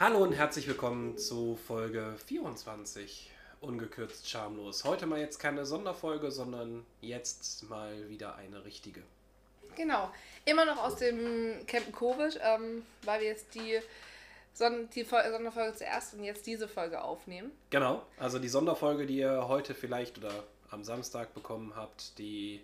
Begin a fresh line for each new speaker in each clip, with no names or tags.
Hallo und herzlich willkommen zu Folge 24. Ungekürzt schamlos. Heute mal jetzt keine Sonderfolge, sondern jetzt mal wieder eine richtige.
Genau. Immer noch aus dem Camp Covid, ähm, weil wir jetzt die, Son die Fol Sonderfolge zuerst und jetzt diese Folge aufnehmen.
Genau, also die Sonderfolge, die ihr heute vielleicht oder am Samstag bekommen habt, die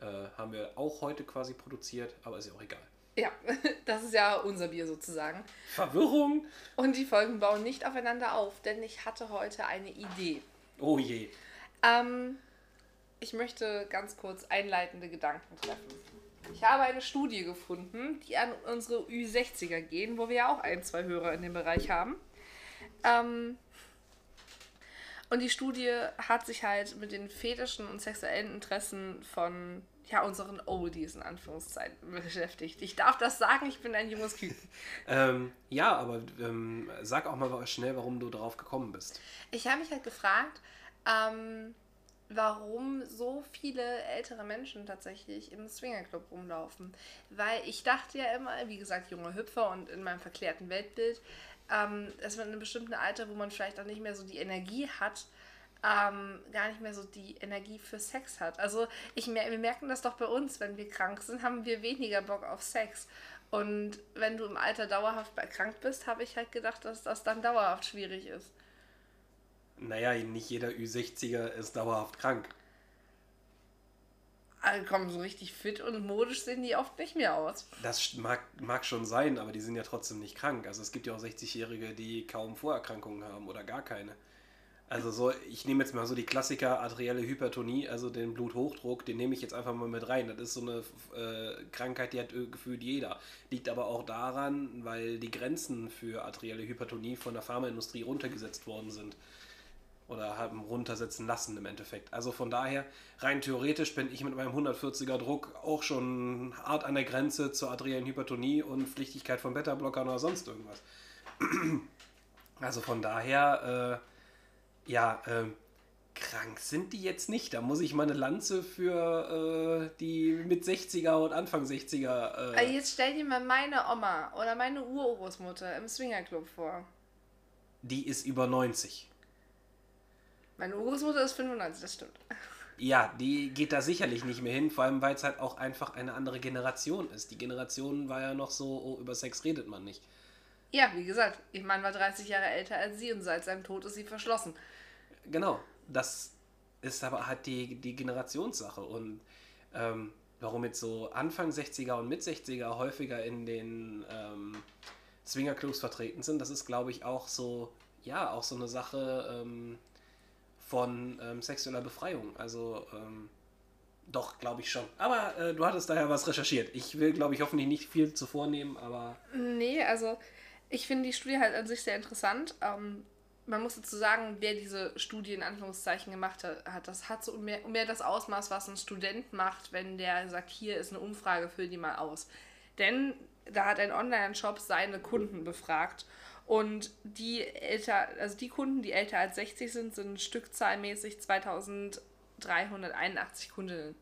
äh, haben wir auch heute quasi produziert, aber ist ja auch egal.
Ja, das ist ja unser Bier sozusagen.
Verwirrung!
Und die Folgen bauen nicht aufeinander auf, denn ich hatte heute eine Idee.
Oh je.
Ähm, ich möchte ganz kurz einleitende Gedanken treffen. Ich habe eine Studie gefunden, die an unsere Ü60er gehen, wo wir ja auch ein, zwei Hörer in dem Bereich haben. Ähm, und die Studie hat sich halt mit den fetischen und sexuellen Interessen von ja, unseren Oldies in Anführungszeichen beschäftigt. Ich darf das sagen, ich bin ein junges Küken.
ähm, ja, aber ähm, sag auch mal schnell, warum du darauf gekommen bist.
Ich habe mich halt gefragt, ähm, warum so viele ältere Menschen tatsächlich im Swingerclub rumlaufen. Weil ich dachte ja immer, wie gesagt, junger Hüpfer und in meinem verklärten Weltbild, ähm, dass man in einem bestimmten Alter, wo man vielleicht auch nicht mehr so die Energie hat, ähm, gar nicht mehr so die Energie für Sex hat. Also ich, wir merken das doch bei uns, wenn wir krank sind, haben wir weniger Bock auf Sex. Und wenn du im Alter dauerhaft krank bist, habe ich halt gedacht, dass das dann dauerhaft schwierig ist.
Naja, nicht jeder Ü60er ist dauerhaft krank.
Also komm, so richtig fit und modisch sehen die oft nicht mehr aus.
Das mag, mag schon sein, aber die sind ja trotzdem nicht krank. Also es gibt ja auch 60-Jährige, die kaum Vorerkrankungen haben oder gar keine. Also so, ich nehme jetzt mal so die Klassiker arterielle Hypertonie, also den Bluthochdruck, den nehme ich jetzt einfach mal mit rein. Das ist so eine äh, Krankheit, die hat gefühlt jeder. Liegt aber auch daran, weil die Grenzen für arterielle Hypertonie von der Pharmaindustrie runtergesetzt worden sind oder haben runtersetzen lassen im Endeffekt. Also von daher, rein theoretisch bin ich mit meinem 140er Druck auch schon hart an der Grenze zur arteriellen Hypertonie und Pflichtigkeit von Beta-Blockern oder sonst irgendwas. Also von daher, äh, ja, äh, krank sind die jetzt nicht. Da muss ich mal eine Lanze für äh, die mit 60er und Anfang 60er.
Äh jetzt stell dir mal meine Oma oder meine Urgroßmutter im Swingerclub vor.
Die ist über 90.
Meine Urgroßmutter ist 95, das stimmt.
Ja, die geht da sicherlich nicht mehr hin, vor allem weil es halt auch einfach eine andere Generation ist. Die Generation war ja noch so, oh, über Sex redet man nicht.
Ja, wie gesagt, ihr Mann war 30 Jahre älter als sie und seit seinem Tod ist sie verschlossen.
Genau, das ist aber halt die, die Generationssache und ähm, warum jetzt so Anfang 60er und mit 60er häufiger in den ähm, Swingerclubs vertreten sind, das ist glaube ich auch so, ja, auch so eine Sache, ähm, von ähm, sexueller Befreiung. Also ähm, doch, glaube ich schon. Aber äh, du hattest daher was recherchiert. Ich will, glaube ich, hoffentlich nicht viel zuvor nehmen, aber.
Nee, also ich finde die Studie halt an sich sehr interessant. Ähm, man muss dazu sagen, wer diese Studie in Anführungszeichen gemacht hat, das hat so mehr, mehr das Ausmaß, was ein Student macht, wenn der sagt, hier ist eine Umfrage, füll die mal aus. Denn da hat ein Online-Shop seine Kunden befragt und die älter, also die Kunden, die älter als 60 sind, sind stückzahlmäßig 2381 Kundinnen.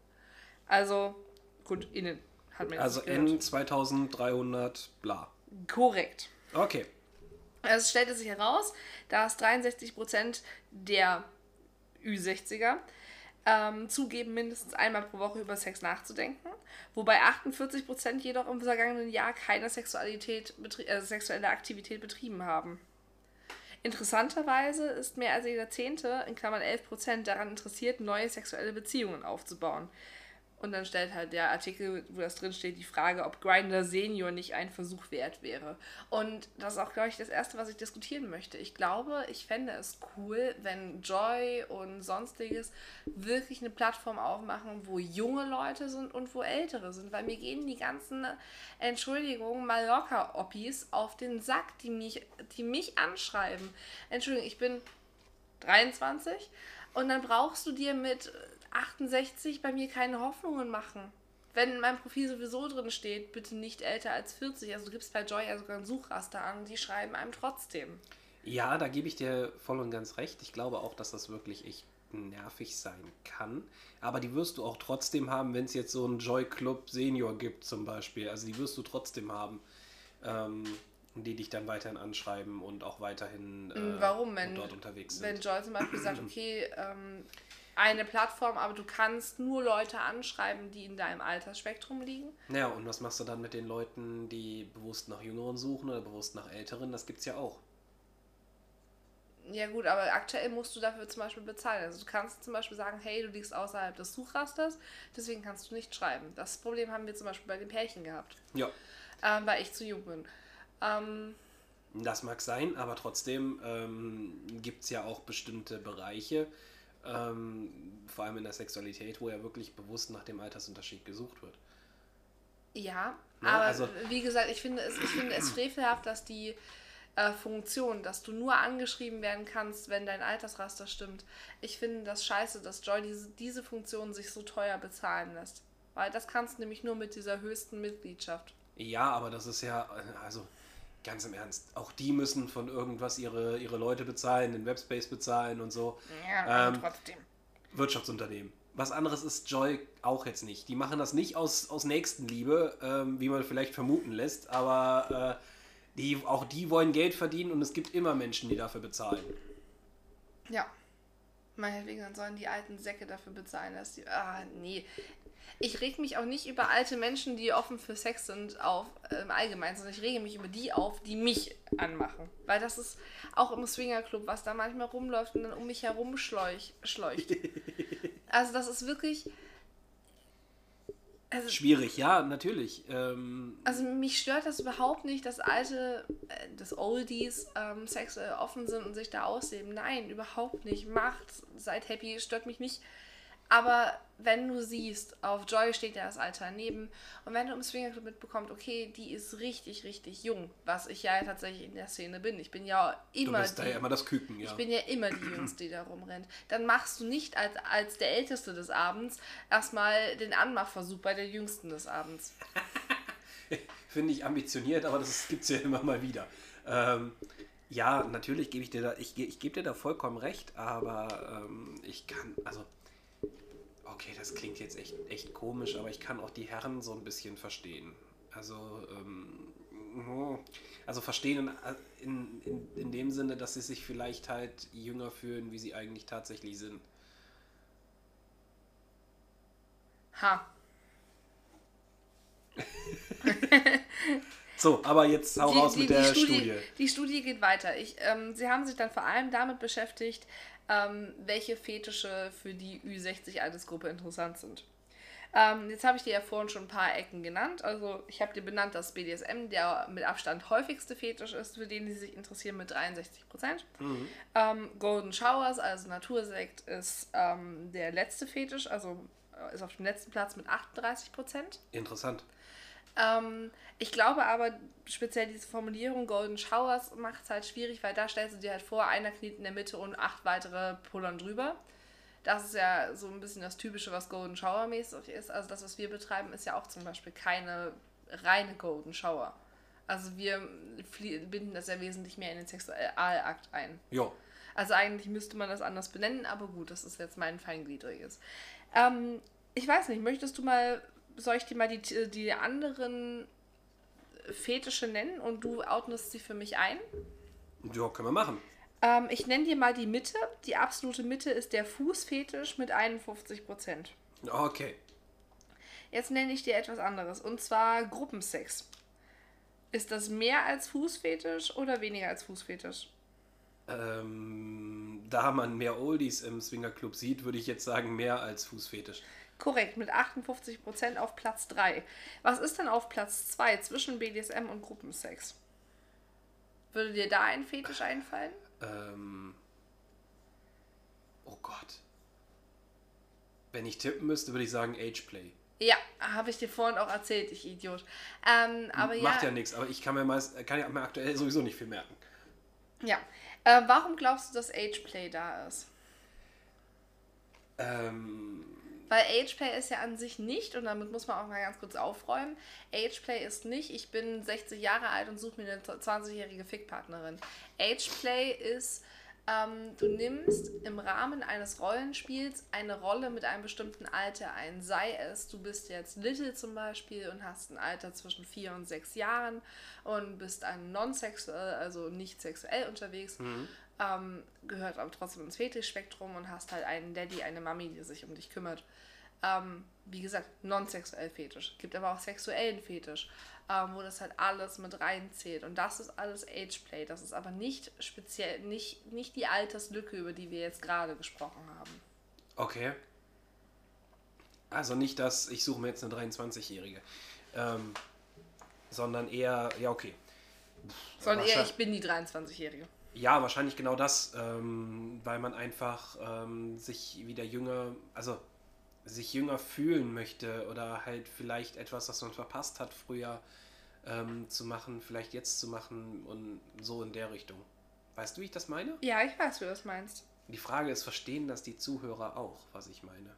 Also KundInnen
hat man Also N 2300 bla.
Korrekt.
Okay.
Also es stellte sich heraus, dass 63% der Ü60er ähm, zugeben, mindestens einmal pro Woche über Sex nachzudenken, wobei 48% jedoch im vergangenen Jahr keine Sexualität, äh, sexuelle Aktivität betrieben haben. Interessanterweise ist mehr als jeder Zehnte, in Klammern 11%, daran interessiert, neue sexuelle Beziehungen aufzubauen. Und dann stellt halt der Artikel, wo das drin steht, die Frage, ob Grinder Senior nicht ein Versuch wert wäre. Und das ist auch, glaube ich, das Erste, was ich diskutieren möchte. Ich glaube, ich fände es cool, wenn Joy und sonstiges wirklich eine Plattform aufmachen, wo junge Leute sind und wo ältere sind. Weil mir gehen die ganzen, Entschuldigung, Mallorca-Oppis auf den Sack, die mich, die mich anschreiben. Entschuldigung, ich bin 23 und dann brauchst du dir mit 68 bei mir keine Hoffnungen machen. Wenn in meinem Profil sowieso drin steht, bitte nicht älter als 40. Also du gibst bei Joy ja sogar ein Suchraster an und die schreiben einem trotzdem.
Ja, da gebe ich dir voll und ganz recht. Ich glaube auch, dass das wirklich echt nervig sein kann. Aber die wirst du auch trotzdem haben, wenn es jetzt so einen Joy Club Senior gibt zum Beispiel. Also die wirst du trotzdem haben. Ähm, die dich dann weiterhin anschreiben und auch weiterhin äh,
Mm, Warum, wenn,
dort unterwegs sind.
wenn Joy zum Beispiel sagt, okay, ähm, eine Plattform, aber du kannst nur Leute anschreiben, die in deinem Altersspektrum liegen?
Ja, und was machst du dann mit den Leuten, die bewusst nach Jüngeren suchen oder bewusst nach Älteren? Das gibt's ja auch.
Ja gut, aber aktuell musst du dafür zum Beispiel bezahlen. Also du kannst zum Beispiel sagen, hey, du liegst außerhalb des Suchrasters, deswegen kannst du nicht schreiben. Das Problem haben wir zum Beispiel bei den Pärchen gehabt,
Ja,
ähm, weil ich zu jung bin. Ähm,
das mag sein, aber trotzdem ähm, gibt's ja auch bestimmte Bereiche, ähm, vor allem in der Sexualität, wo ja wirklich bewusst nach dem Altersunterschied gesucht wird.
ja,
Ja,
aber
also-
wie gesagt, ich finde es, ich finde es frevelhaft, dass die äh, Funktion, dass du nur angeschrieben werden kannst, wenn dein Altersraster stimmt. Ich finde das scheiße, dass Joy diese, diese Funktion sich so teuer bezahlen lässt. Weil das kannst du nämlich nur mit dieser höchsten Mitgliedschaft.
Ja, aber das ist ja, also ganz im Ernst, auch die müssen von irgendwas ihre, ihre Leute bezahlen, den Webspace bezahlen und so.
Ja,
Ähm,
trotzdem.
Wirtschaftsunternehmen. Was anderes ist Joy auch jetzt nicht. Die machen das nicht aus, aus Nächstenliebe, ähm, wie man vielleicht vermuten lässt, aber äh, die, auch die wollen Geld verdienen und es gibt immer Menschen, die dafür bezahlen.
Ja. Meinetwegen, dann sollen die alten Säcke dafür bezahlen, dass die. Ah, nee. Ich reg mich auch nicht über alte Menschen, die offen für Sex sind, auf äh, im Allgemeinen, sondern ich rege mich über die auf, die mich anmachen. Weil das ist auch im Swingerclub, was da manchmal rumläuft und dann um mich herum schleuch, schleucht. Also das ist wirklich. Also,
Schwierig, ja, natürlich. Ähm,
also mich stört das überhaupt nicht, dass alte, äh, dass Oldies ähm, sexuell offen sind und sich da ausleben. Nein, überhaupt nicht. Macht, seid happy, stört mich nicht. Aber wenn du siehst, auf Joy steht ja das Alter daneben und wenn du im Swingerclub mitbekommst, okay, die ist richtig, richtig jung, was ich ja tatsächlich in der Szene bin. Ich bin ja
du
immer
bist da ja immer das Küken, ja.
ich bin ja immer die Jüngste, die da rumrennt. Dann machst du nicht als, als der Älteste des Abends erstmal den Anmachversuch bei der Jüngsten des Abends.
Finde ich ambitioniert, aber das gibt es ja immer mal wieder. Ähm, ja, natürlich gebe ich dir da, ich, ich gebe dir da vollkommen recht, aber ähm, ich kann, also, okay, das klingt jetzt echt, echt komisch, aber ich kann auch die Herren so ein bisschen verstehen. Also, ähm, also verstehen in, in, in, dem Sinne, dass sie sich vielleicht halt jünger fühlen, wie sie eigentlich tatsächlich sind.
Ha.
So, aber jetzt hau raus mit der Studie.
Die Studie geht weiter. Ich, ähm, sie haben sich dann vor allem damit beschäftigt, ähm, welche Fetische für die Ü60-Altersgruppe interessant sind. Ähm, jetzt habe ich dir ja vorhin schon ein paar Ecken genannt. Also ich habe dir benannt, dass BDSM der mit Abstand häufigste Fetisch ist, für den sie sich interessieren mit 63 Prozent. Ähm, Golden Showers, also Natursekt, ist ähm, der letzte Fetisch, also äh, ist auf dem letzten Platz mit 38 Prozent.
Interessant.
Ähm, ich glaube aber, speziell diese Formulierung Golden Showers macht es halt schwierig, weil da stellst du dir halt vor, einer kniet in der Mitte und acht weitere pullern drüber. Das ist ja so ein bisschen das Typische, was Golden Shower mäßig ist. Also das, was wir betreiben, ist ja auch zum Beispiel keine reine Golden Shower. Also wir binden das ja wesentlich mehr in den Sexualakt ein.
Jo.
Also eigentlich müsste man das anders benennen, aber gut, das ist jetzt mein feingliedriges. Ähm, ich weiß nicht, möchtest du mal, soll ich dir mal die, die anderen Fetische nennen und du outnest sie für mich ein?
Ja, können wir machen.
Ähm, ich nenne dir mal die Mitte. Die absolute Mitte ist der Fußfetisch mit 51%.
Okay.
Jetzt nenne ich dir etwas anderes und zwar Gruppensex. Ist das mehr als Fußfetisch oder weniger als Fußfetisch?
Ähm, da man mehr Oldies im Swingerclub sieht, würde ich jetzt sagen, mehr als Fußfetisch.
Korrekt, mit 58% auf Platz 3. Was ist denn auf Platz 2 zwischen BDSM und Gruppensex? Würde dir da ein Fetisch einfallen?
Ähm, oh Gott. Wenn ich tippen müsste, würde ich sagen Ageplay.
Ja, habe ich dir vorhin auch erzählt, ich Idiot. Ähm, aber
Macht
ja,
ja nichts, aber ich kann mir, meist, kann ja mir aktuell sowieso nicht viel merken.
ja. Äh, warum glaubst du, dass Ageplay da ist?
Ähm,
Weil Ageplay ist ja an sich nicht, und damit muss man auch mal ganz kurz aufräumen, Ageplay ist nicht, ich bin 60 Jahre alt und suche mir eine 20-jährige Fickpartnerin. Ageplay ist Ähm, du nimmst im Rahmen eines Rollenspiels eine Rolle mit einem bestimmten Alter ein. Sei es, du bist jetzt Little zum Beispiel und hast ein Alter zwischen vier und sechs Jahren und bist ein non-sexuell, also nicht sexuell unterwegs,
Mhm.
Ähm, gehört aber trotzdem ins Fetischspektrum und hast halt einen Daddy, eine Mami, die sich um dich kümmert. Ähm, wie gesagt, non-sexuell Fetisch. Gibt aber auch sexuellen Fetisch, ähm, wo das halt alles mit reinzählt. Und das ist alles Ageplay. Das ist aber nicht speziell, nicht, nicht die Alterslücke, über die wir jetzt gerade gesprochen haben.
Okay. Also nicht, dass ich suche mir jetzt eine 23-Jährige. Ähm, sondern eher, ja, okay.
Sondern eher, ich bin die 23-Jährige.
Ja, wahrscheinlich genau das, ähm, weil man einfach ähm, sich wieder jünger, also sich jünger fühlen möchte oder halt vielleicht etwas, was man verpasst hat früher ähm, zu machen, vielleicht jetzt zu machen und so in der Richtung. Weißt du, wie ich das meine?
Ja, ich weiß, wie du das meinst.
Die Frage ist, verstehen das die Zuhörer auch, was ich meine?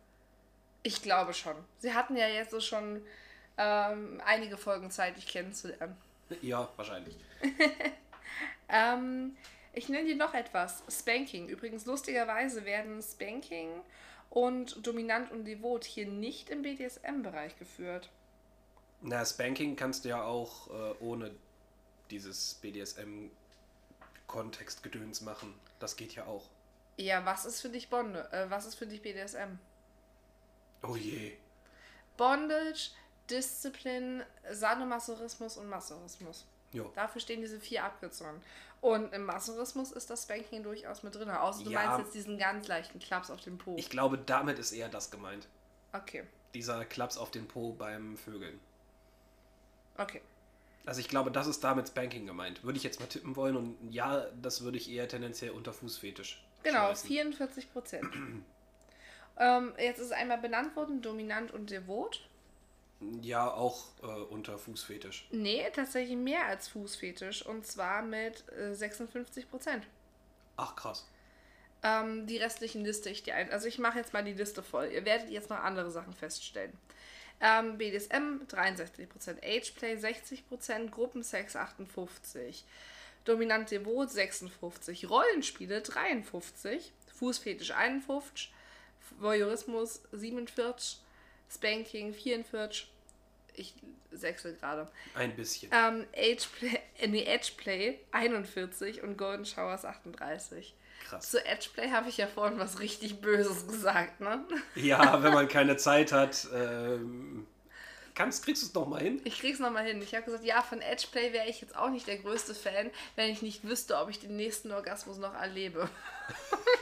Ich glaube schon. Sie hatten ja jetzt so schon ähm, einige Folgen Zeit, dich kennenzulernen.
Ja, wahrscheinlich.
Ähm, ich nenne dir noch etwas. Spanking. Übrigens, lustigerweise werden Spanking und Dominant und Devot hier nicht im BDSM-Bereich geführt.
Na, Spanking kannst du ja auch äh, ohne dieses BDSM-Kontextgedöns machen. Das geht ja auch.
Ja, was ist für dich Bonde? Äh, was ist für dich BDSM?
Oh je.
Bondage, Disziplin, Sadomasochismus und Masochismus.
Jo.
Dafür stehen diese vier Abkürzungen. Und im Masochismus ist das Spanking durchaus mit drin. Außer du
Ja.
meinst jetzt diesen ganz leichten Klaps auf den Po.
Ich glaube, damit ist eher das gemeint.
okay,
Dieser Klaps auf den Po beim Vögeln.
okay.
Also ich glaube, das ist damit Spanking gemeint. Würde ich jetzt mal tippen wollen und ja, das würde ich eher tendenziell unter Fußfetisch.
Genau,
schmeißen.
44 Prozent. ähm, jetzt ist einmal benannt worden, dominant und devot.
Ja, auch äh, unter Fußfetisch.
Nee, tatsächlich mehr als Fußfetisch. Und zwar mit äh, 56 Prozent.
Ach krass.
Ähm, die restlichen liste ich dir ein. Also ich mache jetzt mal die Liste voll. Ihr werdet jetzt noch andere Sachen feststellen. Ähm, BDSM 63%, Ageplay 60%, Gruppensex 58%, Dominant Devot 56%, Rollenspiele 53%, Fußfetisch 51%, Voyeurismus 47%, Spanking 44%, ich sechsel gerade.
Ein bisschen.
Ähm, Ageplay, äh, nee, Edgeplay 41 und Golden Showers 38.
Krass.
Zu Edgeplay habe ich ja vorhin was richtig Böses gesagt, ne?
Ja, wenn man keine Zeit hat, ähm, kannst, kriegst du es noch mal hin?
Ich krieg's nochmal hin. Ich habe gesagt, ja, von Edgeplay wäre ich jetzt auch nicht der größte Fan, wenn ich nicht wüsste, ob ich den nächsten Orgasmus noch erlebe.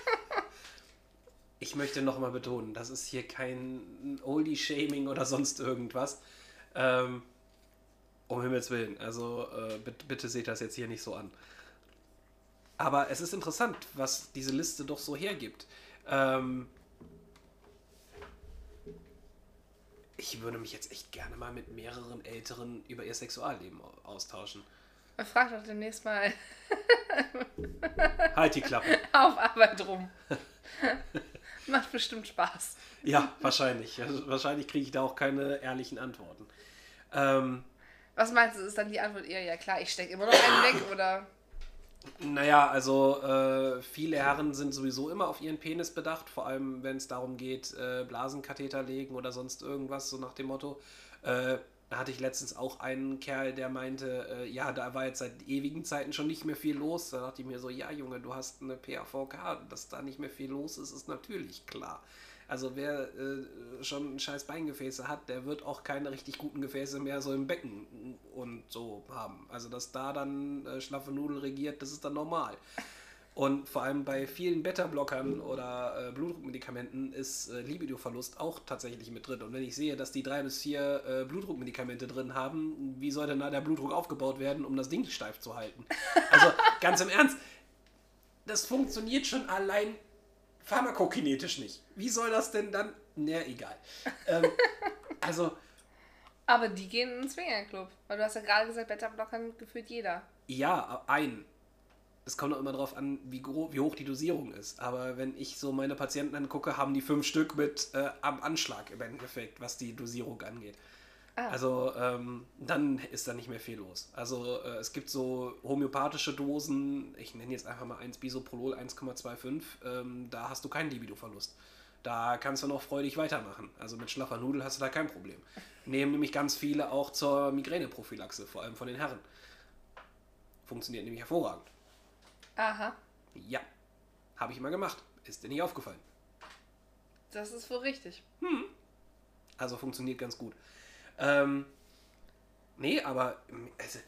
Ich möchte noch mal betonen, das ist hier kein Oldie-Shaming oder sonst irgendwas. Ähm, um Himmels Willen. Also äh, bitte, bitte seht das jetzt hier nicht so an. Aber es ist interessant, was diese Liste doch so hergibt. Ähm, ich würde mich jetzt echt gerne mal mit mehreren Älteren über ihr Sexualleben au- austauschen.
Frag doch demnächst mal
Halt die Klappe.
auf Arbeit rum. Macht bestimmt Spaß.
Ja, wahrscheinlich. Also, wahrscheinlich kriege ich da auch keine ehrlichen Antworten. Ähm,
Was meinst du, ist dann die Antwort eher, ja klar, ich stecke immer noch einen weg oder?
Naja, also äh, viele Herren sind sowieso immer auf ihren Penis bedacht, vor allem wenn es darum geht, äh, Blasenkatheter legen oder sonst irgendwas, so nach dem Motto. Äh, da hatte ich letztens auch einen Kerl, der meinte, äh, ja, da war jetzt seit ewigen Zeiten schon nicht mehr viel los. Da dachte ich mir so, ja Junge, du hast eine PAVK, dass da nicht mehr viel los ist, ist natürlich klar. Also wer äh, schon scheiß Beingefäße hat, der wird auch keine richtig guten Gefäße mehr so im Becken und so haben. Also dass da dann äh, schlaffe Nudel regiert, das ist dann normal. Und vor allem bei vielen Beta-Blockern oder äh, Blutdruckmedikamenten ist äh, Libido-Verlust auch tatsächlich mit drin. Und wenn ich sehe, dass die drei bis vier äh, Blutdruckmedikamente drin haben, wie soll denn da der Blutdruck aufgebaut werden, um das Ding steif zu halten? Also ganz im Ernst, das funktioniert schon allein pharmakokinetisch nicht. Wie soll das denn dann? Na, egal. Ähm, also,
Aber die gehen in den Swingerclub. Weil du hast ja gerade gesagt, Beta-Blockern gefühlt jeder.
ja, ein. Es kommt auch immer darauf an, wie, wie hoch die Dosierung ist. Aber wenn ich so meine Patienten angucke, haben die fünf Stück mit äh, am Anschlag im Endeffekt, was die Dosierung angeht. Ah. Also ähm, dann ist da nicht mehr viel los. Also äh, es gibt so homöopathische Dosen, ich nenne jetzt einfach mal 1 Bisoprolol 1,25, ähm, da hast du keinen Libido-Verlust. Da kannst du noch freudig weitermachen. Also mit schlaffer Nudel hast du da kein Problem. Nehmen nämlich ganz viele auch zur Migräneprophylaxe, vor allem von den Herren. Funktioniert nämlich hervorragend.
Aha.
Ja, habe ich immer gemacht. Ist dir nicht aufgefallen?
Das ist wohl richtig.
Hm. Also funktioniert ganz gut. Ähm, nee, aber also,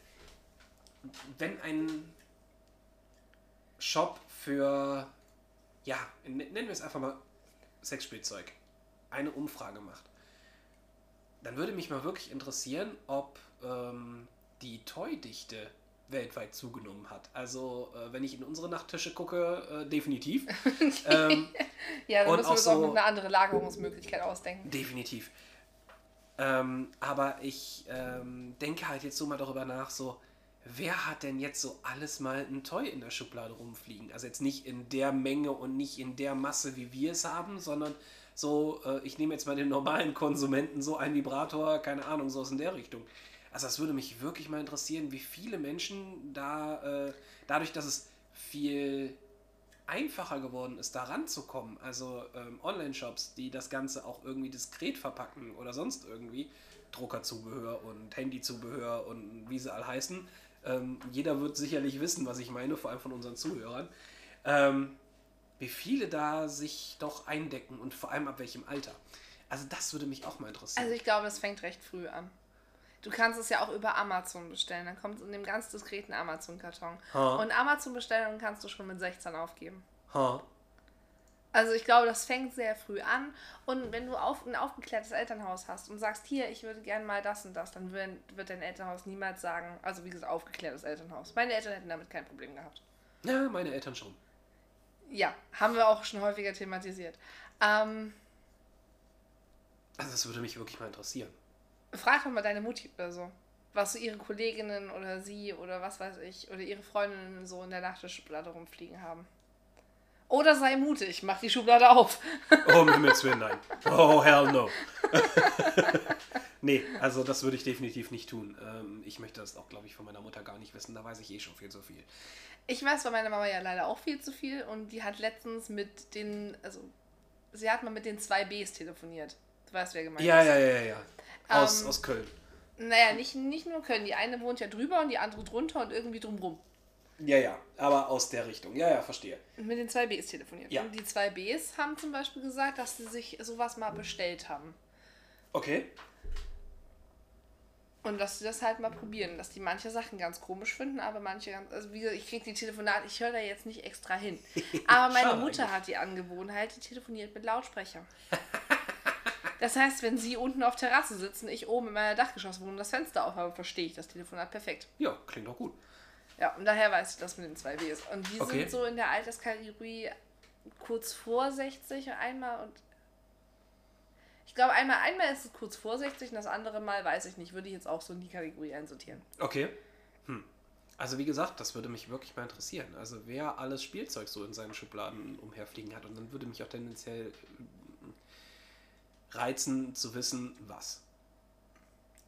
wenn ein Shop für, ja, nennen wir es einfach mal Sexspielzeug, eine Umfrage macht, dann würde mich mal wirklich interessieren, ob ähm, die Toy-Dichte weltweit zugenommen hat. Also, äh, wenn ich in unsere Nachttische gucke, äh, definitiv.
ähm, ja, dann müssen wir uns so, auch noch eine andere Lagerungsmöglichkeit ausdenken.
Definitiv. Ähm, aber ich ähm, denke halt jetzt so mal darüber nach, so, wer hat denn jetzt so alles mal ein Toy in der Schublade rumfliegen? Also jetzt nicht in der Menge und nicht in der Masse, wie wir es haben, sondern so, äh, ich nehme jetzt mal den normalen Konsumenten, so ein Vibrator, keine Ahnung, so aus in der Richtung. Also das würde mich wirklich mal interessieren, wie viele Menschen da, äh, dadurch, dass es viel einfacher geworden ist, da ranzukommen. Also ähm, Online-Shops, die das Ganze auch irgendwie diskret verpacken oder sonst irgendwie. Druckerzubehör und Handyzubehör und wie sie all heißen. Ähm, jeder wird sicherlich wissen, was ich meine, vor allem von unseren Zuhörern. Ähm, wie viele da sich doch eindecken und vor allem ab welchem Alter. Also das würde mich auch mal interessieren.
Also ich glaube, das fängt recht früh an. Du kannst es ja auch über Amazon bestellen. Dann kommt es in dem ganz diskreten Amazon-Karton. Und Amazon-Bestellungen kannst du schon mit 16 aufgeben. Ha. Also ich glaube, das fängt sehr früh an. Und wenn du auf, ein aufgeklärtes Elternhaus hast und sagst, hier, ich würde gerne mal das und das, dann wird, wird dein Elternhaus niemals sagen, also wie gesagt, aufgeklärtes Elternhaus. Meine Eltern hätten damit kein Problem gehabt.
Ja, meine Eltern schon.
Ja, haben wir auch schon häufiger thematisiert. Ähm,
also das würde mich wirklich mal interessieren.
Frag doch mal deine Mutti oder so. Was so ihre Kolleginnen oder sie oder was weiß ich oder ihre Freundinnen so in der Nachttischschublade rumfliegen haben. Oder sei mutig, mach die Schublade auf.
oh, um Himmels Willen, nein. Oh, hell no. nee, also das würde ich definitiv nicht tun. Ähm, ich möchte das auch, glaube ich, von meiner Mutter gar nicht wissen. Da weiß ich eh schon viel zu viel.
Ich weiß von meiner Mama ja leider auch viel zu viel und die hat letztens mit den, also sie hat mal mit den zwei Bs telefoniert. Du weißt, wer gemeint
ja, ist. Ja, ja, ja, ja. Aus, ähm, aus Köln.
Naja, nicht, nicht nur Köln. Die eine wohnt ja drüber und die andere drunter und irgendwie drumrum.
Ja, ja, aber aus der Richtung. Ja, ja, verstehe.
Mit den zwei Bs telefoniert. Ja. Und die zwei Bs haben zum Beispiel gesagt, dass sie sich sowas mal bestellt haben.
Okay.
Und dass sie das halt mal probieren, dass die manche Sachen ganz komisch finden, aber manche ganz. Also wie gesagt, ich kriege die Telefonate, ich höre da jetzt nicht extra hin. Aber meine Mutter eigentlich. hat die Angewohnheit, die telefoniert mit Lautsprecher. Das heißt, wenn Sie unten auf Terrasse sitzen, ich oben in meiner Dachgeschosswohnung das Fenster aufhabe, verstehe ich das Telefonat perfekt.
Ja, klingt auch gut.
Ja, und daher weiß ich das mit den zwei Ws. Und die okay. sind so in der Alterskategorie kurz vor 60 einmal und ich glaube, einmal, einmal ist es kurz vor 60 und das andere Mal weiß ich nicht. Würde ich jetzt auch so in die Kategorie einsortieren.
Okay. Hm. Also wie gesagt, das würde mich wirklich mal interessieren. Also wer alles Spielzeug so in seinen Schubladen umherfliegen hat. Und dann würde mich auch tendenziell reizen zu wissen, was.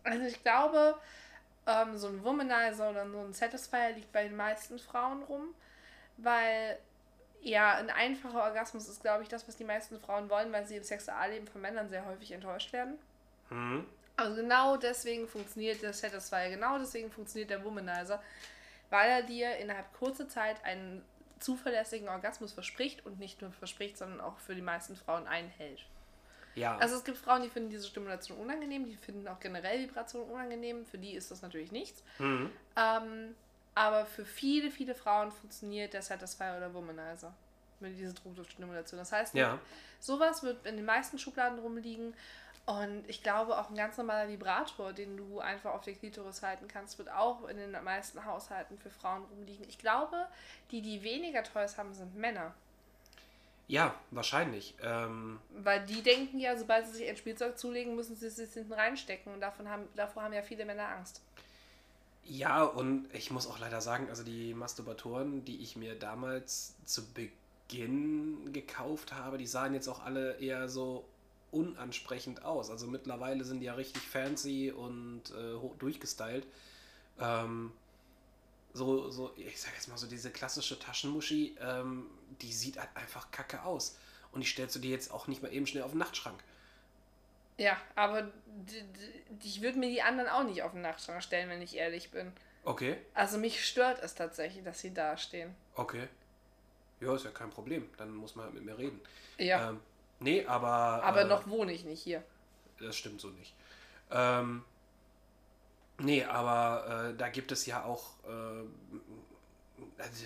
Also ich glaube, ähm, so ein Womanizer oder so ein Satisfier liegt bei den meisten Frauen rum, weil ja, ein einfacher Orgasmus ist, glaube ich, das, was die meisten Frauen wollen, weil sie im Sexualleben von Männern sehr häufig enttäuscht werden. Hm. Also genau deswegen funktioniert der Satisfier, genau deswegen funktioniert der Womanizer, weil er dir innerhalb kurzer Zeit einen zuverlässigen Orgasmus verspricht und nicht nur verspricht, sondern auch für die meisten Frauen einhält. Ja. Also es gibt Frauen, die finden diese Stimulation unangenehm, die finden auch generell Vibrationen unangenehm. Für die ist das natürlich nichts. Mhm. Ähm, aber für viele, viele Frauen funktioniert der Satisfier oder Womanizer mit dieser Druckduftstimulation. Das heißt, ja. sowas wird in den meisten Schubladen rumliegen. Und ich glaube, auch ein ganz normaler Vibrator, den du einfach auf der Klitoris halten kannst, wird auch in den meisten Haushalten für Frauen rumliegen. Ich glaube, die, die weniger Toys haben, sind Männer.
Ja, wahrscheinlich. Ähm
Weil die denken ja, sobald sie sich ein Spielzeug zulegen, müssen sie es hinten reinstecken. Und davon haben, davor haben ja viele Männer Angst.
Ja, und ich muss auch leider sagen, also die Masturbatoren, die ich mir damals zu Beginn gekauft habe, die sahen jetzt auch alle eher so unansprechend aus. Also mittlerweile sind die ja richtig fancy und äh, durchgestylt. Ähm, so, so, ich sag jetzt mal so, diese klassische Taschenmuschi, ähm, die sieht halt einfach kacke aus. Und die stellst du dir jetzt auch nicht mal eben schnell auf den Nachtschrank.
Ja, aber ich würde mir die anderen auch nicht auf den Nachtschrank stellen, wenn ich ehrlich bin.
Okay,
Also mich stört es tatsächlich, dass sie da stehen.
okay. Ja, ist ja kein Problem. Dann muss man halt mit mir reden.
Ja,
Ähm, nee, aber.
aber
äh,
noch wohne ich nicht hier.
Das stimmt so nicht. Ähm, nee, aber äh, da gibt es ja auch. Äh, also,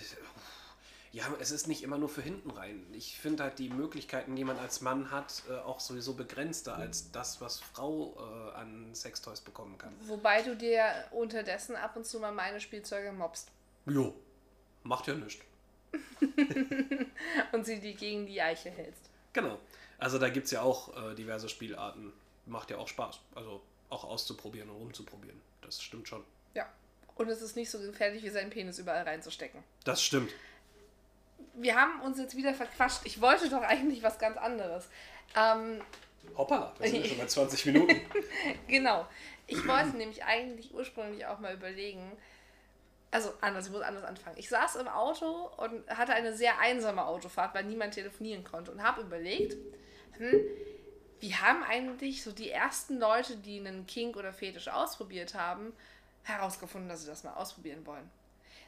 ja, es ist nicht immer nur für hinten rein. Ich finde halt die Möglichkeiten, die man als Mann hat, äh, auch sowieso begrenzter als das, was Frau äh, an Sextoys bekommen kann.
Wobei du dir unterdessen ab und zu mal meine Spielzeuge mobst
Jo, macht ja nichts.
und sie die gegen die Eiche hältst.
Genau. Also da gibt es ja auch äh, diverse Spielarten. Macht ja auch Spaß. Also auch auszuprobieren und rumzuprobieren. Das stimmt schon.
Ja. Und es ist nicht so gefährlich, wie seinen Penis überall reinzustecken.
Das stimmt.
Wir haben uns jetzt wieder verquatscht. Ich wollte doch eigentlich was ganz anderes. Ähm,
Hoppala, da sind wir schon bei 20 Minuten.
Genau. Ich wollte nämlich eigentlich ursprünglich auch mal überlegen, also anders, ich muss anders anfangen. Ich saß im Auto und hatte eine sehr einsame Autofahrt, weil niemand telefonieren konnte und habe überlegt, hm, wie haben eigentlich so die ersten Leute, die einen Kink oder Fetisch ausprobiert haben, herausgefunden, dass sie das mal ausprobieren wollen.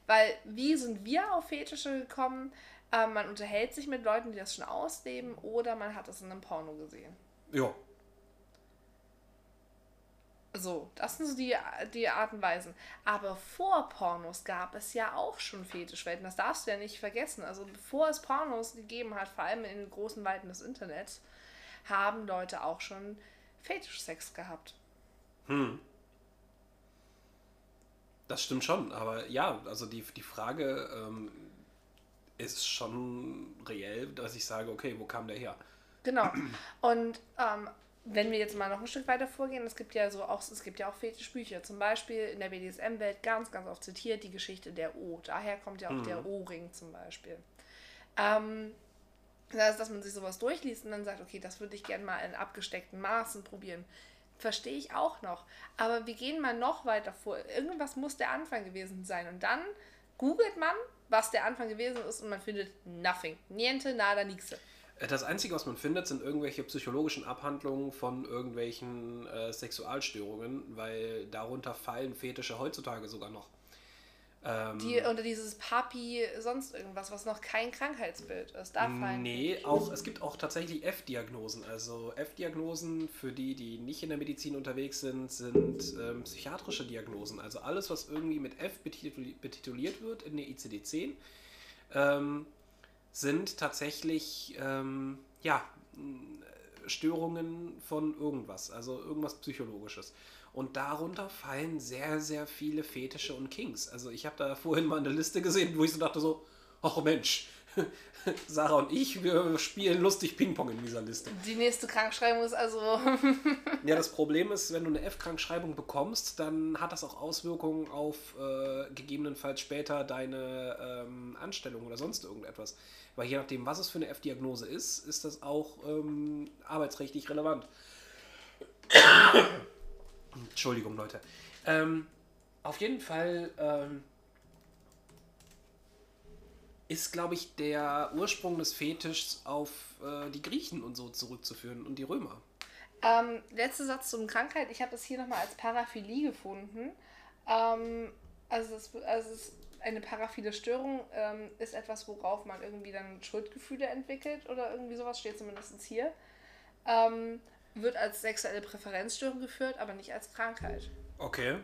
Weil wie sind wir auf Fetische gekommen? Ähm, man unterhält sich mit Leuten, die das schon ausleben oder man hat es in einem Porno gesehen.
Ja,
So, das sind so die, die Art und Weisen. Aber vor Pornos gab es ja auch schon Fetischwelten. Das darfst du ja nicht vergessen. Also bevor es Pornos gegeben hat, vor allem in den großen Weiten des Internets, haben Leute auch schon Fetischsex gehabt.
Das stimmt schon, aber ja, also die, die Frage ähm, ist schon reell, dass ich sage, okay, wo kam der her?
Genau. Und ähm, wenn wir jetzt mal noch ein Stück weiter vorgehen, es gibt ja so auch, es gibt ja auch Fetischbücher. Zum Beispiel in der BDSM-Welt ganz, ganz oft zitiert die Geschichte der O. Daher kommt ja auch der O-Ring zum Beispiel. Ähm, das heißt, dass man sich sowas durchliest und dann sagt, okay, das würde ich gerne mal in abgesteckten Maßen probieren. Verstehe ich auch noch. Aber wir gehen mal noch weiter vor. Irgendwas muss der Anfang gewesen sein. Und dann googelt man, was der Anfang gewesen ist und man findet nothing. Niente, nada, nixe.
Äh, Das Einzige, was man findet, sind irgendwelche psychologischen Abhandlungen von irgendwelchen äh, Sexualstörungen, weil darunter fallen Fetische heutzutage sogar noch. Ähm,
Die unter dieses Papi sonst irgendwas, was noch kein Krankheitsbild ist. Da fallen.
Nee, auch, es gibt auch tatsächlich F-Diagnosen. Also F-Diagnosen, für die, die nicht in der Medizin unterwegs sind, sind ähm, psychiatrische Diagnosen. Also alles, was irgendwie mit F betituli- betituliert wird in der ICD-10, ähm, sind tatsächlich ähm, ja, Störungen von irgendwas, also irgendwas Psychologisches. Und darunter fallen sehr, sehr viele Fetische und Kings. Also ich habe da vorhin mal eine Liste gesehen, wo ich so dachte so, ach Mensch, Sarah und ich, wir spielen lustig Ping-Pong in dieser Liste.
Die nächste Krankschreibung ist also.
Ja, das Problem ist, wenn du eine F-Krankschreibung bekommst, dann hat das auch Auswirkungen auf äh, gegebenenfalls später deine ähm, Anstellung oder sonst irgendetwas. Weil je nachdem, was es für eine F-Diagnose ist, ist das auch ähm, arbeitsrechtlich relevant. Entschuldigung, Leute. Ähm, auf jeden Fall ähm, ist, glaube ich, der Ursprung des Fetischs auf äh, die Griechen und so zurückzuführen und die Römer.
Ähm, letzter Satz zum Krankheit. Ich habe das hier nochmal als Paraphilie gefunden. Ähm, also, es, also es, eine paraphile Störung ähm, ist etwas, worauf man irgendwie dann Schuldgefühle entwickelt oder irgendwie sowas, steht zumindest hier. Ähm, wird als sexuelle Präferenzstörung geführt, aber nicht als Krankheit.
Okay.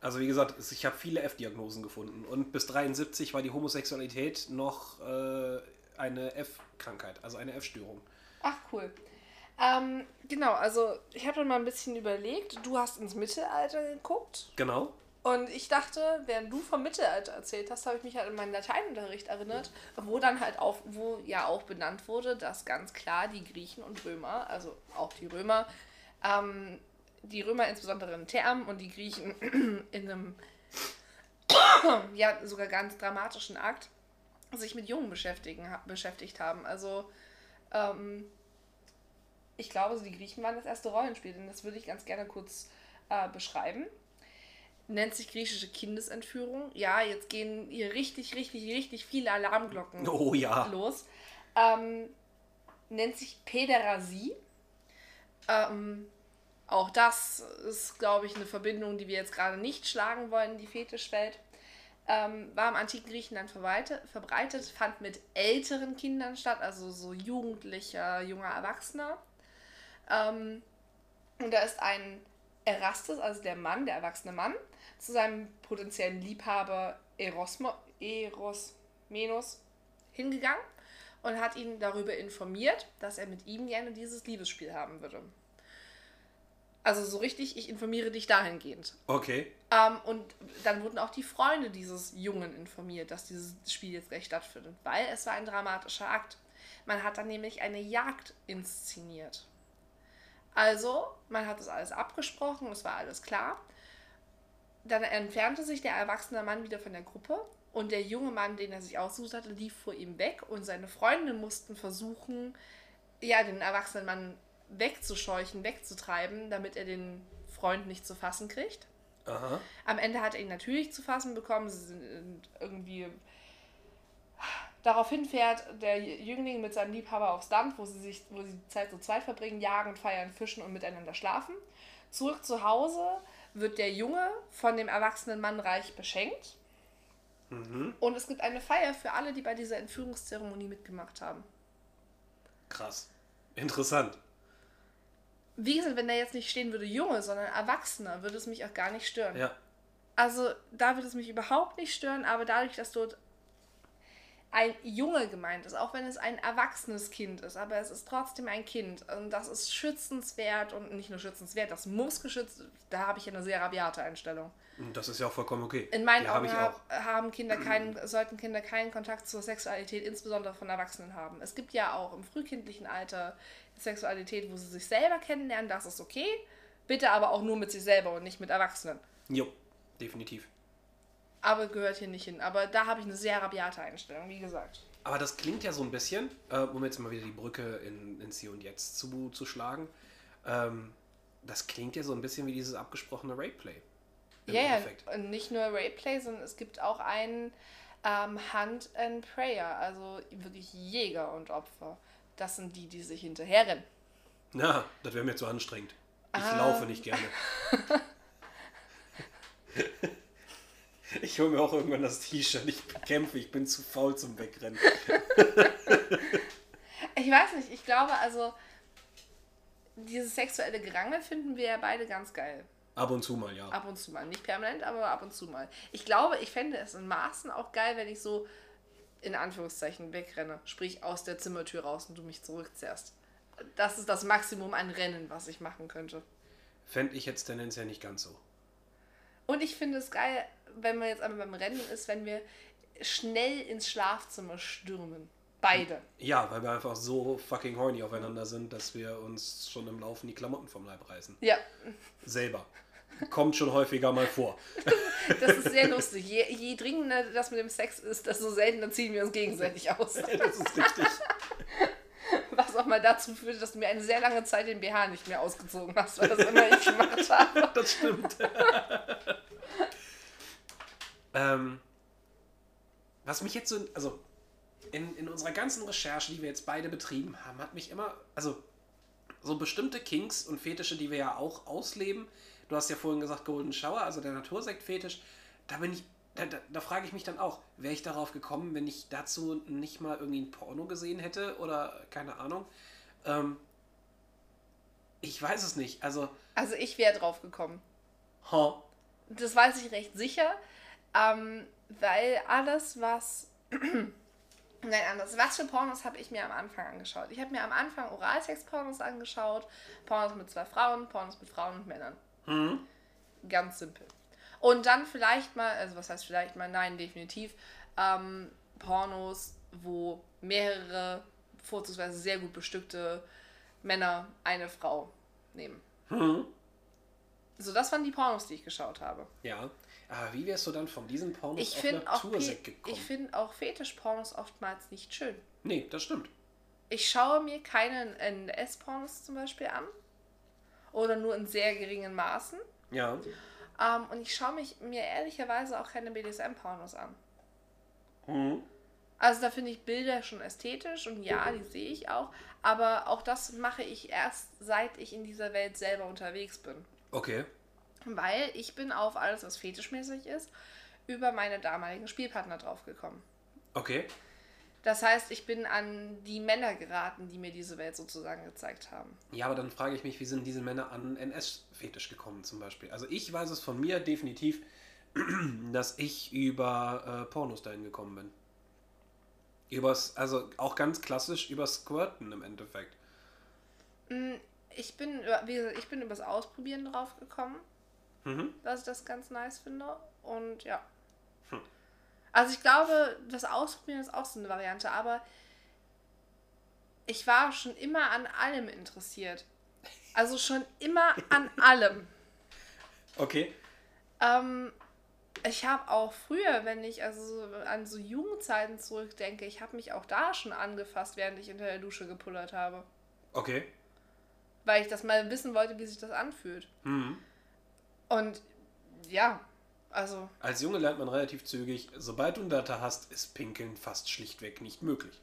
Also wie gesagt, es- ich habe viele F-Diagnosen gefunden und bis 73 war die Homosexualität noch äh, eine F-Krankheit, also eine F-Störung.
Ach, cool. Ähm, genau, also ich habe dann mal ein bisschen überlegt. Du hast ins Mittelalter geguckt.
Genau.
Und ich dachte, während du vom Mittelalter erzählt hast, habe ich mich halt an meinen Lateinunterricht erinnert, wo dann halt auf, wo ja auch benannt wurde, dass ganz klar die Griechen und Römer, also auch die Römer, ähm, die Römer insbesondere in Thermen und die Griechen in einem ja sogar ganz dramatischen Akt sich mit Jungen beschäftigen, beschäftigt haben. Also ähm, ich glaube, die Griechen waren das erste Rollenspiel, denn das würde ich ganz gerne kurz äh, beschreiben. Nennt sich griechische Kindesentführung. Ja, jetzt gehen hier richtig, richtig, richtig viele Alarmglocken
Oh ja.
los. Ähm, nennt sich Päderasie. Ähm, auch das ist, glaube ich, eine Verbindung, die wir jetzt gerade nicht schlagen wollen, die Fetischwelt. Ähm, war im antiken Griechenland verbreitet, verbreitet, fand mit älteren Kindern statt, also so jugendlicher, junger Erwachsener. Ähm, und da ist ein Erastes, also der Mann, der erwachsene Mann, zu seinem potenziellen Liebhaber Erosmo, Erosmenos hingegangen und hat ihn darüber informiert, dass er mit ihm gerne dieses Liebesspiel haben würde. Also so richtig, ich informiere dich dahingehend.
Okay.
Ähm, und dann wurden auch die Freunde dieses Jungen informiert, dass dieses Spiel jetzt gleich stattfindet, weil es war ein dramatischer Akt. Man hat dann nämlich eine Jagd inszeniert. Also, man hat das alles abgesprochen, es war alles klar. Dann entfernte sich der erwachsene Mann wieder von der Gruppe und der junge Mann, den er sich ausgesucht hatte, lief vor ihm weg und seine Freunde mussten versuchen, ja, den erwachsenen Mann wegzuscheuchen, wegzutreiben, damit er den Freund nicht zu fassen kriegt.
Aha.
Am Ende hat er ihn natürlich zu fassen bekommen. Sie sind irgendwie. Daraufhin fährt der Jüngling mit seinem Liebhaber aufs Land, wo sie sich, wo sie die Zeit zu zweit verbringen, jagen, feiern, fischen und miteinander schlafen. Zurück zu Hause wird der Junge von dem erwachsenen Mann reich beschenkt.
Mhm.
Und es gibt eine Feier für alle, die bei dieser Entführungszeremonie mitgemacht haben.
Krass. Interessant.
Wie gesagt, wenn da jetzt nicht stehen würde Junge, sondern Erwachsener, würde es mich auch gar nicht stören.
Ja.
Also da würde es mich überhaupt nicht stören, aber dadurch, dass dort ein Junge gemeint ist, auch wenn es ein erwachsenes Kind ist, aber es ist trotzdem ein Kind und das ist schützenswert und nicht nur schützenswert, das muss geschützt, da habe ich eine sehr rabiate Einstellung.
Das ist ja auch vollkommen okay.
In meinen
Die
Augen hab, haben Kinder keinen, sollten Kinder keinen Kontakt zur Sexualität, insbesondere von Erwachsenen haben. Es gibt ja auch im frühkindlichen Alter Sexualität, wo sie sich selber kennenlernen, das ist okay. Bitte aber auch nur mit sich selber und nicht mit Erwachsenen.
Jo, definitiv.
Aber gehört hier nicht hin. Aber da habe ich eine sehr rabiate Einstellung, wie gesagt.
Aber das klingt ja so ein bisschen, äh, um jetzt mal wieder die Brücke in, ins Hier und Jetzt zu, zu schlagen. Ähm, das klingt ja so ein bisschen wie dieses abgesprochene Rapeplay. Im
Ja, ja.
Endeffekt.
Und nicht nur Rayplay, sondern es gibt auch einen ähm, Hunt and Prayer, also wirklich Jäger und Opfer. Das sind die, die sich hinterherrennen.
Na, das wäre mir zu anstrengend. Ich
Ah.
laufe nicht gerne. ich hole mir auch irgendwann das T-Shirt. Ich kämpfe, ich bin zu faul zum Wegrennen.
Ich weiß nicht, ich glaube also, dieses sexuelle Gerangel finden wir ja beide ganz geil.
Ab und zu mal, ja.
Ab und zu mal. Nicht permanent, aber ab und zu mal. Ich glaube, ich fände es in Maßen auch geil, wenn ich so in Anführungszeichen wegrenne. Sprich aus der Zimmertür raus und du mich zurückzerrst. Das ist das Maximum an Rennen, was ich machen könnte.
Fände ich jetzt tendenziell nicht ganz so.
Und ich finde es geil, wenn man jetzt einmal beim Rennen ist, wenn wir schnell ins Schlafzimmer stürmen. Beide.
Ja, weil wir einfach so fucking horny aufeinander sind, dass wir uns schon im Laufen die Klamotten vom Leib reißen.
Ja,
Selber. Kommt schon häufiger mal vor.
das ist sehr lustig. Je, je dringender das mit dem Sex ist, desto seltener ziehen wir uns gegenseitig aus.
Das ist richtig.
Was auch mal dazu führte, dass du mir eine sehr lange Zeit den BH nicht mehr ausgezogen hast, weil das immer ich gemacht habe.
Das stimmt. ähm, was mich jetzt so, also in, in unserer ganzen Recherche, die wir jetzt beide betrieben haben, hat mich immer, also so bestimmte Kinks und Fetische, die wir ja auch ausleben. Du hast ja vorhin gesagt Golden Shower, also der Natursekt-Fetisch. Da bin ich, da, da, da frage ich mich dann auch, wäre ich darauf gekommen, wenn ich dazu nicht mal irgendwie ein Porno gesehen hätte oder keine Ahnung. Ähm, ich weiß es nicht. Also,
Also ich wäre drauf gekommen.
ha,
Das weiß ich recht sicher, ähm, weil alles, was... Nein, anders. Was für Pornos habe ich mir am Anfang angeschaut? Ich habe mir am Anfang Oralsex-Pornos angeschaut, Pornos mit zwei Frauen, Pornos mit Frauen und Männern.
hm,
Ganz simpel. Und dann vielleicht mal, also was heißt vielleicht mal, nein, definitiv, ähm, Pornos, wo mehrere, vorzugsweise sehr gut bestückte Männer eine Frau nehmen.
hm.
So, das waren die Pornos, die ich geschaut habe.
Ja, aber wie wärst du dann von diesen Pornos
Ich
auf
finde auch,
Natursekt gekommen?
ich find auch Fetischpornos oftmals nicht schön.
nee, das stimmt.
ich schaue mir keine NS-Pornos zum Beispiel an. Oder nur in sehr geringen Maßen.
Ja.
Ähm, und ich schaue mich mir ehrlicherweise auch keine BDSM-Pornos an.
Mhm.
Also da finde ich Bilder schon ästhetisch und ja, die sehe ich auch. Aber auch das mache ich erst, seit ich in dieser Welt selber unterwegs bin.
Okay.
Weil ich bin auf alles, was fetischmäßig ist, über meine damaligen Spielpartner draufgekommen.
Okay.
Das heißt, ich bin an die Männer geraten, die mir diese Welt sozusagen gezeigt haben.
Ja, aber dann frage ich mich, wie sind diese Männer an NS-Fetisch gekommen zum Beispiel? Also ich weiß es von mir definitiv, dass ich über äh, Pornos dahin gekommen bin. Übers, also auch ganz klassisch über Squirten im Endeffekt.
Mm, Ich bin, über- wie gesagt, ich bin übers Ausprobieren drauf gekommen,
Mhm.
dass ich das ganz nice finde. Und ja. Also ich glaube, das Ausprobieren ist auch so eine Variante, aber ich war schon immer an allem interessiert. Also schon immer an allem.
Okay.
Ähm, ich habe auch früher, wenn ich also so an so Jugendzeiten zurückdenke, ich habe mich auch da schon angefasst, während ich unter der Dusche gepullert habe.
Okay.
Weil ich das mal wissen wollte, wie sich das anfühlt.
Mhm.
Und ja, also
Als Junge lernt man relativ zügig, sobald du einen Data hast, ist Pinkeln fast schlichtweg nicht möglich.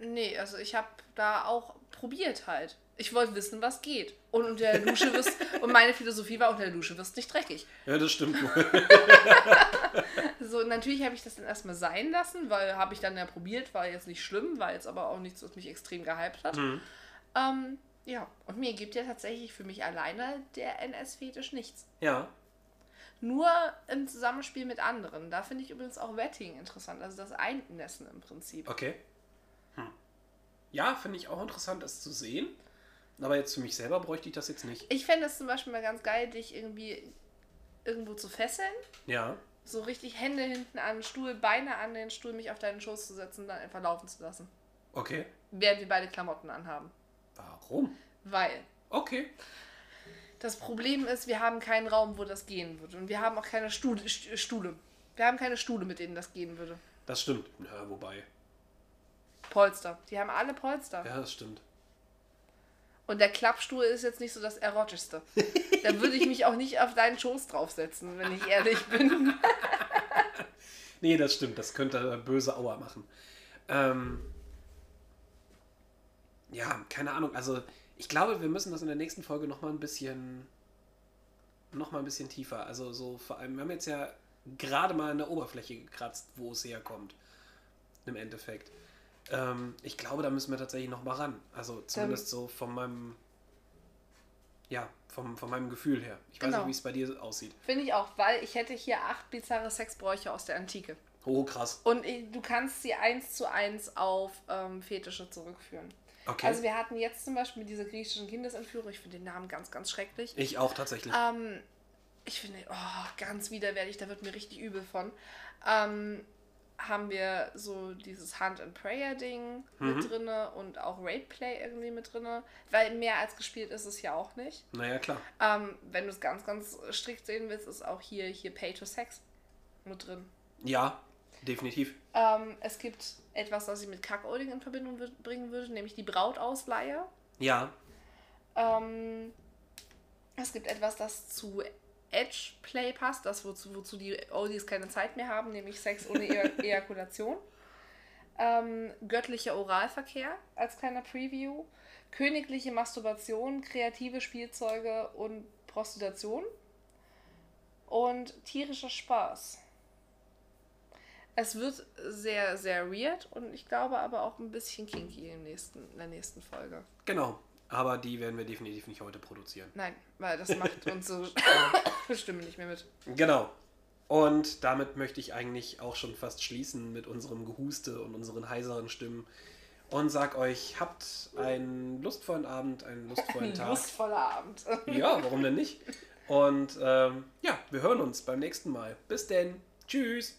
nee, also ich habe da auch probiert halt. Ich wollte wissen, was geht. Und unter der Dusche wirst und meine Philosophie war, unter der Dusche wirst nicht dreckig.
Ja, das stimmt wohl.
So, natürlich habe ich das dann erstmal sein lassen, weil habe ich dann ja probiert, war jetzt nicht schlimm, war jetzt aber auch nichts, was mich extrem gehypt hat.
Mhm.
Ähm, ja, und mir gibt ja tatsächlich für mich alleine der NS-Fetisch nichts.
Ja.
Nur im Zusammenspiel mit anderen. Da finde ich übrigens auch Wetting interessant, also das Einnässen im Prinzip.
Okay. Hm. Ja, finde ich auch interessant, das zu sehen. Aber jetzt für mich selber bräuchte ich das jetzt nicht.
Ich fände es zum Beispiel mal ganz geil, dich irgendwie irgendwo zu fesseln.
Ja.
So richtig Hände hinten an den Stuhl, Beine an den Stuhl, mich auf deinen Schoß zu setzen und dann einfach laufen zu lassen.
Okay.
Während wir beide Klamotten anhaben.
Warum?
Weil
Okay.
Das Problem ist, wir haben keinen Raum, wo das gehen würde. Und wir haben auch keine Stuhl St- Stuhle. Wir haben keine Stuhle, mit denen das gehen würde.
Das stimmt. Ja, wobei.
Polster. Die haben alle Polster.
Ja, das stimmt.
Und der Klappstuhl ist jetzt nicht so das erotischste. da würde ich mich auch nicht auf deinen Schoß draufsetzen, wenn ich ehrlich bin.
Nee, das stimmt. Das könnte böse Auer machen. Ähm, ja, keine Ahnung. Also, ich glaube, wir müssen das in der nächsten Folge nochmal ein bisschen. noch mal ein bisschen tiefer. Also, so vor allem, wir haben jetzt ja gerade mal an der Oberfläche gekratzt, wo es herkommt. Im Endeffekt. Ähm, ich glaube, da müssen wir tatsächlich noch mal ran. Also, zumindest so von meinem. Ja, vom, von meinem Gefühl her. Ich weiß
Genau.
nicht, wie es bei dir aussieht.
Finde ich auch, weil ich hätte hier acht bizarre Sexbräuche aus der Antike.
Oh, krass.
Und ich- du kannst sie eins zu eins auf ähm, Fetische zurückführen.
Okay.
Also wir hatten jetzt zum Beispiel mit dieser griechischen Kindesentführung, ich finde den Namen ganz, ganz schrecklich.
ich auch tatsächlich.
Ähm, ich finde, oh, ganz widerwärtig, da wird mir richtig übel von. Ähm, haben wir so dieses Hunt and Prayer Ding
Mhm.
mit drinne und auch Raid Play irgendwie mit drinne, weil mehr als gespielt ist es ja auch nicht.
Naja, klar.
Ähm, wenn du es ganz, ganz strikt sehen willst, ist auch hier, hier Pay to Sex mit drin.
Ja, definitiv.
Ähm, es gibt etwas, das ich mit Cuckolding in Verbindung bringen würde, nämlich die Brautausleihe.
Ja,
Ähm, es gibt etwas, das zu Edge Play passt, das wozu, wozu die Oldies keine Zeit mehr haben, nämlich Sex ohne e Ejakulation. Ähm, göttlicher Oralverkehr als kleiner Preview. Königliche Masturbation, kreative Spielzeuge und Prostitution. Und tierischer Spaß. Es wird sehr, sehr weird und ich glaube aber auch ein bisschen kinky im nächsten, in der nächsten Folge.
genau. Aber die werden wir definitiv nicht heute produzieren.
Nein, weil das macht unsere Stimme nicht mehr mit.
Genau. Und damit möchte ich eigentlich auch schon fast schließen mit unserem Gehuste und unseren heiseren Stimmen. Und sag euch, habt einen lustvollen Abend, einen lustvollen Tag.
lustvoller Abend.
Ja, warum denn nicht? Und ähm, ja, wir hören uns beim nächsten Mal. Bis denn. Tschüss.